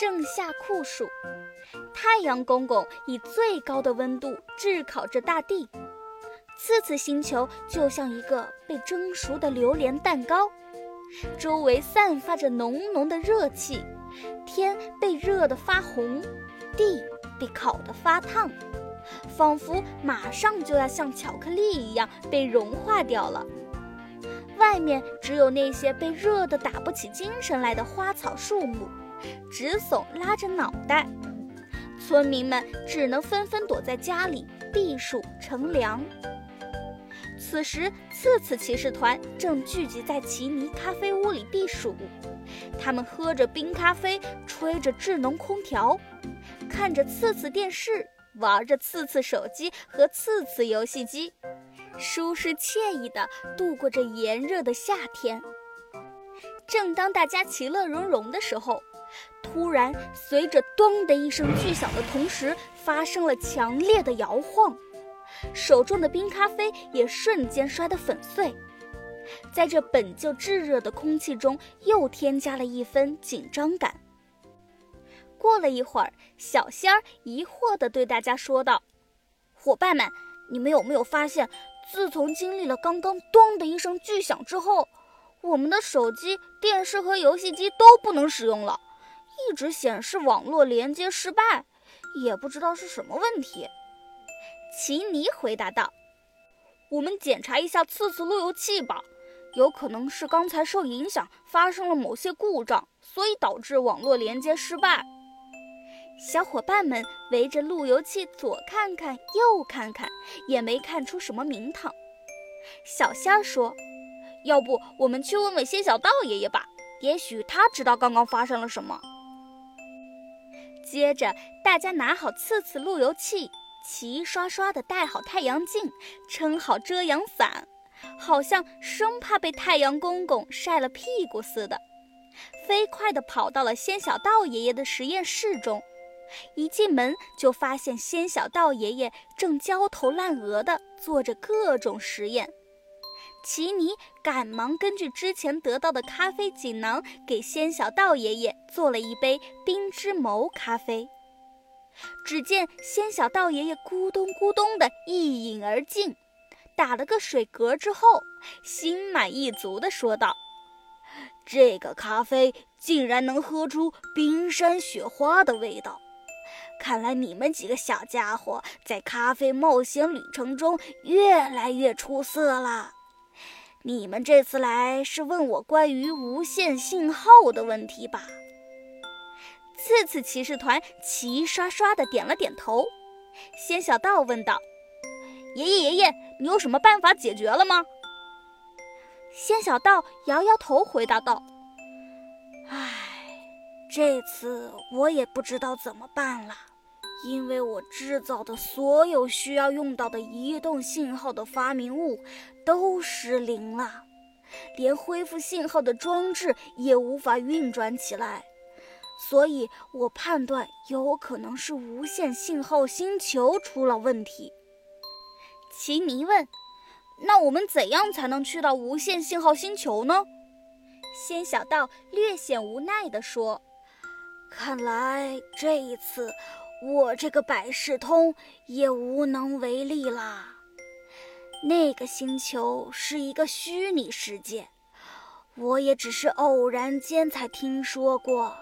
盛夏酷暑，太阳公公以最高的温度炙烤着大地。次次星球就像一个被蒸熟的榴莲蛋糕，周围散发着浓浓的热气，天被热得发红，地被烤得发烫，仿佛马上就要像巧克力一样被融化掉了。外面只有那些被热得打不起精神来的花草树木，直耸拉着脑袋，村民们只能纷纷躲在家里避暑乘凉。此时，次次骑士团正聚集在奇尼咖啡屋里避暑。他们喝着冰咖啡，吹着智能空调，看着次次电视，玩着次次手机和次次游戏机，舒适惬意地度过这炎热的夏天。正当大家其乐融融的时候，突然随着“咚”的一声巨响的同时，发生了强烈的摇晃。手中的冰咖啡也瞬间摔得粉碎，在这本就炙热的空气中，又添加了一分紧张感。过了一会儿，小仙儿疑惑地对大家说道：“伙伴们，你们有没有发现，自从经历了刚刚‘咚’的一声巨响之后，我们的手机、电视和游戏机都不能使用了，一直显示网络连接失败，也不知道是什么问题。”奇尼回答道：“我们检查一下次次路由器吧，有可能是刚才受影响，发生了某些故障，所以导致网络连接失败。”小伙伴们围着路由器左看看右看看，也没看出什么名堂。小仙说：“要不我们去问问仙小道爷爷吧，也许他知道刚刚发生了什么。”接着，大家拿好次次路由器。齐刷刷地戴好太阳镜，撑好遮阳伞，好像生怕被太阳公公晒了屁股似的，飞快地跑到了仙小道爷爷的实验室中。一进门就发现仙小道爷爷正焦头烂额地做着各种实验。奇尼赶忙根据之前得到的咖啡锦囊，给仙小道爷爷做了一杯冰之眸咖啡。只见仙小道爷爷咕咚咕咚的一饮而尽，打了个水嗝之后，心满意足地说道：“这个咖啡竟然能喝出冰山雪花的味道，看来你们几个小家伙在咖啡冒险旅程中越来越出色了。你们这次来是问我关于无线信号的问题吧？”次次骑士团齐刷刷的点了点头。仙小道问道：“爷爷爷爷，你有什么办法解决了吗？”仙小道摇摇头，回答道：“唉，这次我也不知道怎么办了，因为我制造的所有需要用到的移动信号的发明物都失灵了，连恢复信号的装置也无法运转起来。”所以我判断有可能是无线信号星球出了问题。奇尼问：“那我们怎样才能去到无线信号星球呢？”仙小道略显无奈地说：“看来这一次我这个百事通也无能为力啦。那个星球是一个虚拟世界，我也只是偶然间才听说过。”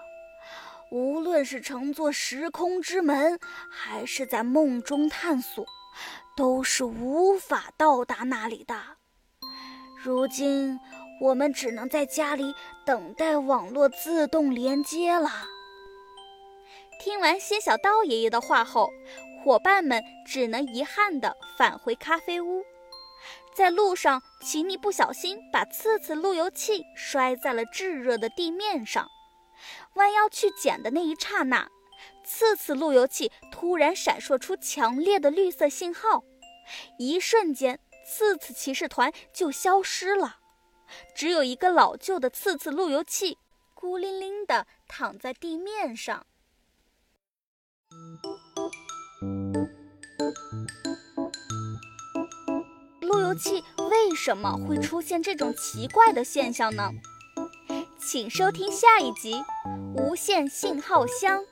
无论是乘坐时空之门，还是在梦中探索，都是无法到达那里的。如今，我们只能在家里等待网络自动连接了。听完仙小刀爷爷的话后，伙伴们只能遗憾地返回咖啡屋。在路上，奇尼不小心把刺刺路由器摔在了炙热的地面上。弯腰去捡的那一刹那，刺刺路由器突然闪烁出强烈的绿色信号，一瞬间，刺刺骑士团就消失了，只有一个老旧的刺刺路由器孤零零地躺在地面上。路由器为什么会出现这种奇怪的现象呢？请收听下一集。无线信号箱。